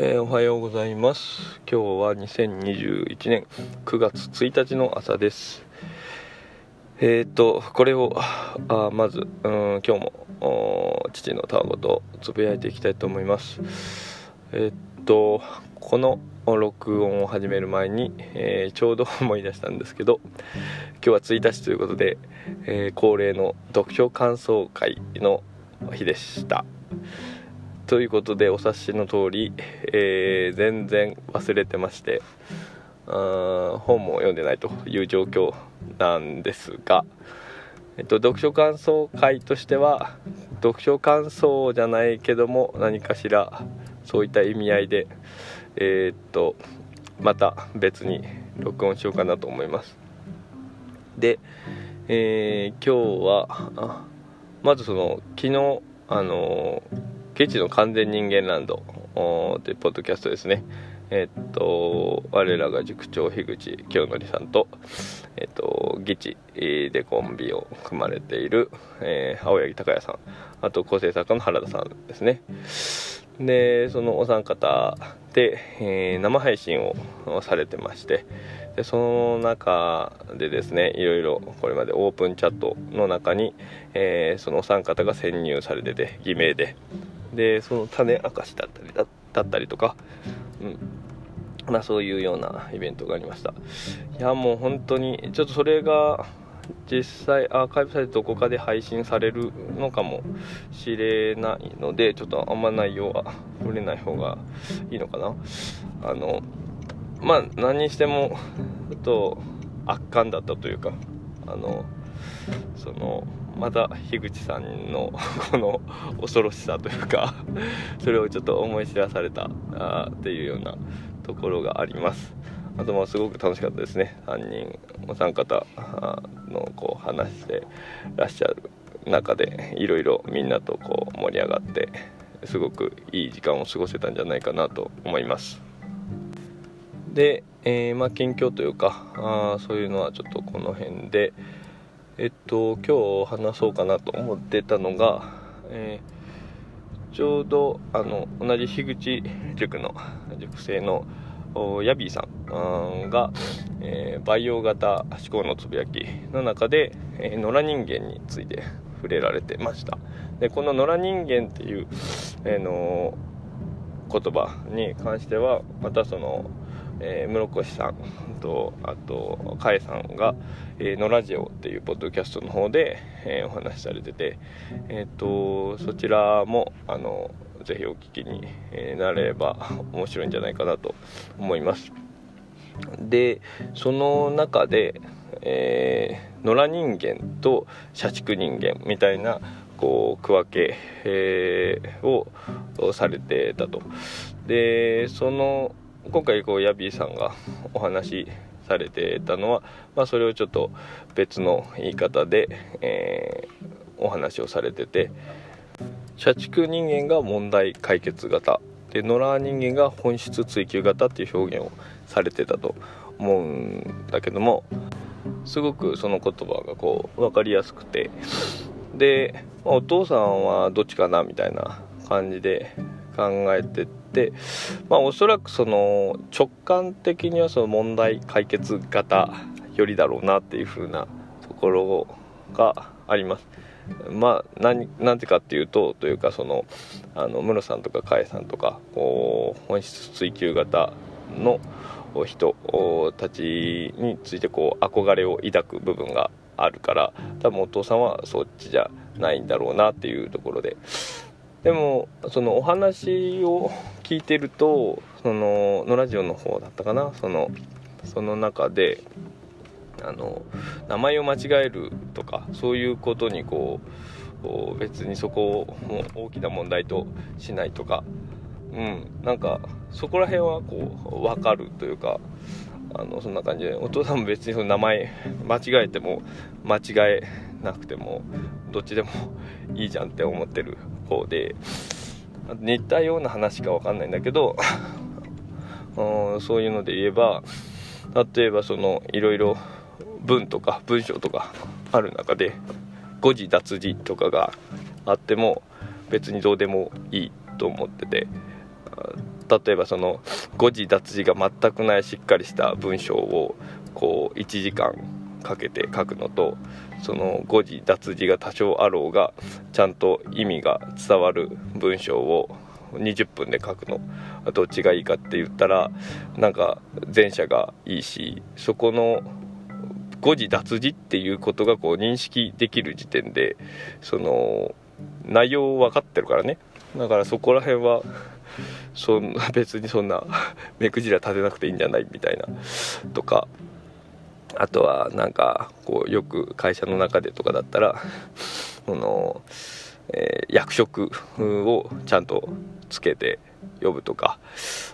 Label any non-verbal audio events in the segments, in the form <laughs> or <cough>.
えー、おはようございます。今日は2021年9月1日の朝です。えっ、ー、とこれをあまずうん今日も父のたわごとつぶやいていきたいと思います。えっ、ー、とこの録音を始める前に、え、ちょうど思い出したんですけど今日は1日ということで、え恒例の読書感想会の日でした。ということでお察しの通り、えー、全然忘れてましてあ本も読んでないという状況なんですが、えっと、読書感想会としては読書感想じゃないけども何かしらそういった意味合いでえー、っとまた別に録音しようかなと思います。で、えー、今日はまずその昨日あのケチの完全人間ランドというポッドキャストですね。えっと、我らが塾長樋口清則さんと、えっと、議チでコンビを組まれている、えー、青柳高也さん、あと構成作家の原田さんですね。で、そのお三方で、えー、生配信をされてまして、でその中でですねいろいろこれまでオープンチャットの中に、えー、そのお三方が潜入されてて偽名ででその種明かしだったりだったりとか、うん。まあ、そういうようなイベントがありました。いやもう本当にちょっとそれが実際アーカイブされてどこかで配信されるのかもしれないのでちょっとあんま内容は触れない方がいいのかな。あのまあ何にしてもちょっと圧巻だったというかあのそのまた樋口さんの <laughs> この恐ろしさというか <laughs> それをちょっと思い知らされたあっていうようなところがあります。あとまあすごく楽しかったですね。3人お三方のこう話してらっしゃる中でいろいろみんなとこう盛り上がってすごくいい時間を過ごせたんじゃないかなと思います。で、えー、まあ近況というかあそういうのはちょっとこの辺でえっと今日話そうかなと思ってたのが、えー、ちょうどあの同じ樋口塾の塾生のヤビーさんが、えー、培養型思考のつぶやきの中で、えー、野良人間について触れられてました。でこの野良人間っていう、えー、の言葉に関してはまたそのえー、室越さんとあとかえさんが「えー、のラジオ」っていうポッドキャストの方で、えー、お話しされてて、えーと、そちらもあのぜひお聞きになれば面白いんじゃないかなと思います。でその中で、えー、野良人間と社畜人間みたいなこう区分け、えー、をされてたと。でその今回こうヤビーさんがお話しされてたのは、まあ、それをちょっと別の言い方で、えー、お話をされてて社畜人間が問題解決型で野良人間が本質追求型っていう表現をされてたと思うんだけどもすごくその言葉がこう分かりやすくてで、まあ、お父さんはどっちかなみたいな感じで考えてて、まあ、おそらくその直感的にはその問題解決型よりだろうなっていう風なところがあります。まあ何なんてかっていうとというかそのあの室さんとか甲斐さんとかこう本質追求型の人たちについてこう憧れを抱く部分があるから多分お父さんはそっちじゃないんだろうなっていうところででもそのお話を聞いてるとそののラジオの方だったかな。そのその中であの名前を間違えるとかそういうことにこう別にそこをもう大きな問題としないとか。うん。なんかそこら辺はこう分かるというかあのそんな感じで。お父さんも別にその名前間違えても間違えなくてもどっちでもいいじゃんって思ってる。方で似たような話か分かんないんだけど <laughs> そういうので言えば例えばそのいろいろ文とか文章とかある中で誤字脱字とかがあっても別にどうでもいいと思ってて例えばその誤字脱字が全くないしっかりした文章をこう1時間かけて書くのとその誤字脱字が多少あろうがちゃんと意味が伝わる文章を20分で書くのどっちがいいかって言ったらなんか前者がいいしそこの誤字脱字っていうことがこう認識できる時点でその内容分かってるからね。だからそこら辺はそんな別にそんな目くじら立てなくていいんじゃないみたいなとかあとはなんかこうよく会社の中でとかだったらこの、えー、役職をちゃんとつけて呼ぶとか、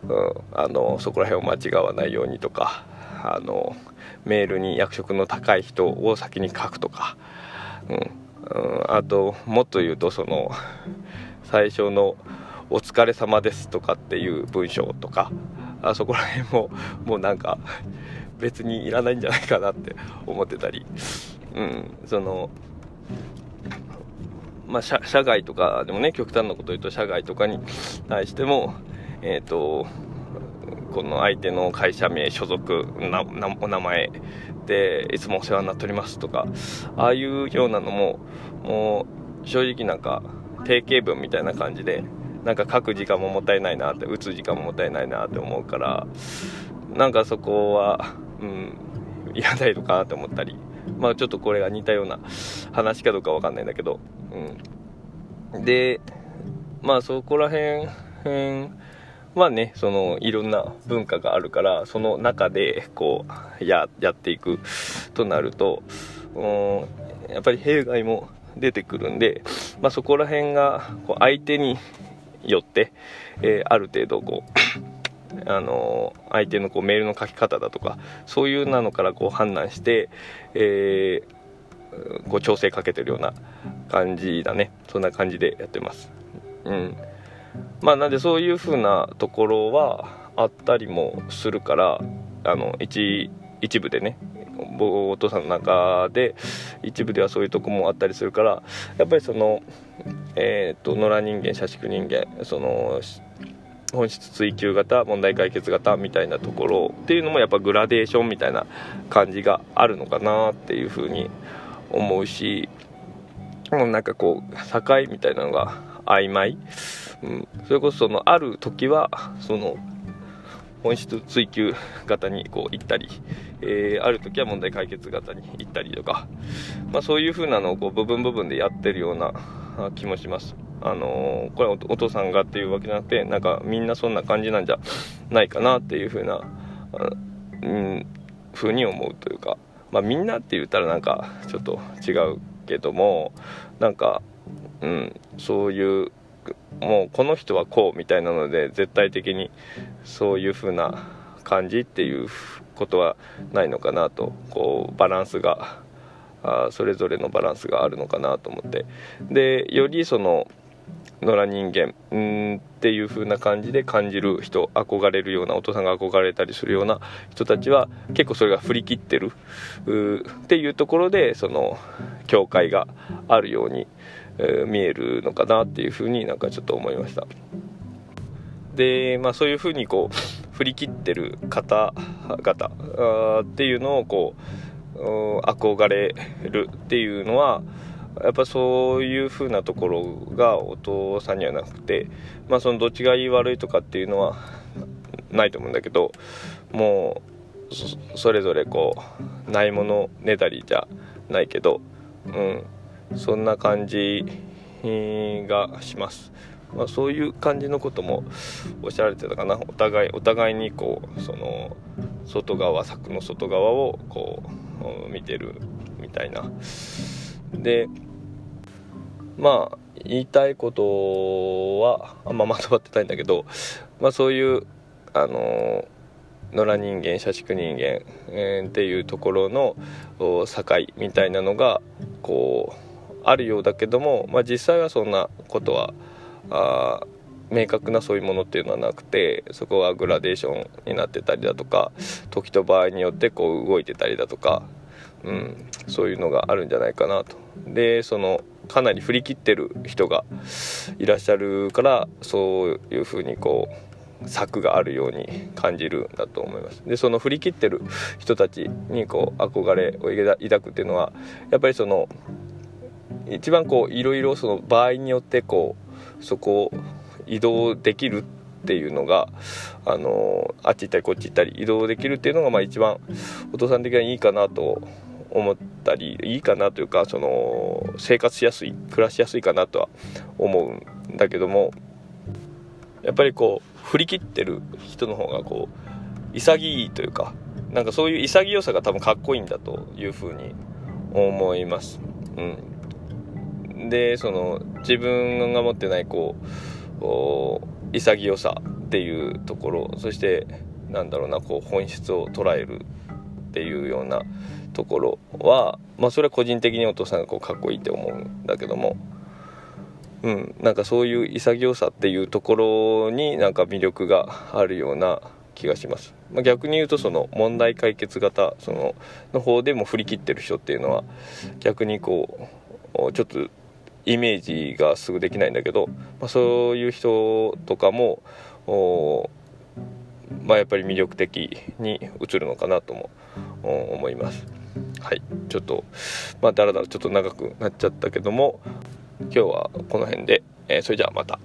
うん、あのそこら辺を間違わないようにとかあのメールに役職の高い人を先に書くとか、うん、うん、あともっと言うとその最初の「お疲れ様です」とかっていう文章とかあそこら辺ももうなんか別にいらないんじゃないかなって思ってたり、うん、そのまあ、社外とかでもね極端なこと言うと社外とかに対してもえっ、ー、とこの相手の会社名所属お名前でいつもお世話になっておりますとかああいうようなのももう正直なんか定型文みたいな感じでなんか書く時間ももったいないなって打つ時間ももったいないなって思うからなんかそこはうんいらないのかなって思ったりまあちょっとこれが似たような話かどうかわかんないんだけど、うん、でまあそこら辺、うんまあねそのいろんな文化があるからその中でこうややっていくとなるとうんやっぱり弊害も出てくるんで、まあ、そこら辺がこう相手によって、えー、ある程度こうあの相手のこうメールの書き方だとかそういうなのからこう判断して、えー、こう調整かけてるような感じだね。そんな感じでやってます。うん。まあなんでそういう風なところはあったりもするからあの一一部でねお父さんの中で一部ではそういうとこもあったりするからやっぱりそのえっ、ー、と野良人間社畜人間その本質追求型問題解決型みたいなところっていうのもやっぱグラデーションみたいな感じがあるのかなっていうふうに思うしもうなんかこう境みたいなのが曖昧。うん、それこそそのある時はその本質追求型にこう行ったり、えー、ある時は問題解決型に行ったりとか、まあ、そういう風なのをこう部分部分でやってるような気もします。あのー、これはお父さんがっていうわけじゃなくてなんかみんなそんな感じなんじゃないかなっていう風な、うん、風に思うというか、まあ、みんなって言ったらなんかちょっと違うけどもなんか、うん、そういうもうこの人はこうみたいなので絶対的にそういう風な感じっていうことはないのかなとこうバランスがあそれぞれのバランスがあるのかなと思って。でよりその野良人間うんっていう風な感じで感じる人憧れるようなお父さんが憧れたりするような人たちは結構それが振り切ってるっていうところでその境界があるようにえー、見えるのかなっていうふうになんかちょっと思いました。でまあそういうふうにこう振り切ってる方々っていうのをこう憧れるっていうのはやっぱそういう風なところがお父さんにはなくてまあそのどっちがいい悪いとかっていうのはないと思うんだけどもうそれぞれこうないものねだりじゃないけどうんそんな感じがします、まあ、そういう感じのこともおっしゃられてたかな。お互いお互いにこうその外側柵の外側をこう見てるみたいな。でまあ言いたいことはあんままとまってないんだけど、まあ、そういうあの野良人間社畜人間、えー、っていうところの境みたいなのがこうあるようだけども、まあ、実際はそんなことはあ明確なそういうものっていうのはなくてそこはグラデーションになってたりだとか時と場合によってこう動いてたりだとか、うん、そういうのがあるんじゃないかなと。でそのかなり振り切ってる人がいらっしゃるからそういうふうにこう策があるように感じるんだと思いますでその振り切ってる人たちにこう憧れを抱くっていうのはやっぱりその一番こういろいろその場合によってこうそこを移動できるっていうのがあのあっち行ったりこっち行ったり移動できるっていうのがまあ一番お父さん的にはいいかなと思ったりいいかなというかその生活しやすい暮らしやすいかなとは思うんだけどもやっぱりこう振り切ってる人の方がこう潔いというかなんかそういう潔さが多分かっこいいんだというふうに思います。うん、でその自分が持ってないこう潔さっていうところそしてなんだろうなこう本質を捉えるっていうようなところはまあそれは個人的にお父さんがこうかっこいいって思うんだけどもうん、なんかそういう潔さっていうところになんか魅力があるような気がします、まあ、逆に言うとその問題解決型そのの方でも振り切ってる人っていうのは逆にこうちょっとイメージがすぐできないんだけど、まあ、そういう人とかもまあ、やっぱり魅力的に映るのかなとも思います。はい。ちょっとまあだらだらちょっと長くなっちゃったけども今日はこの辺で、えー、それじゃあまた。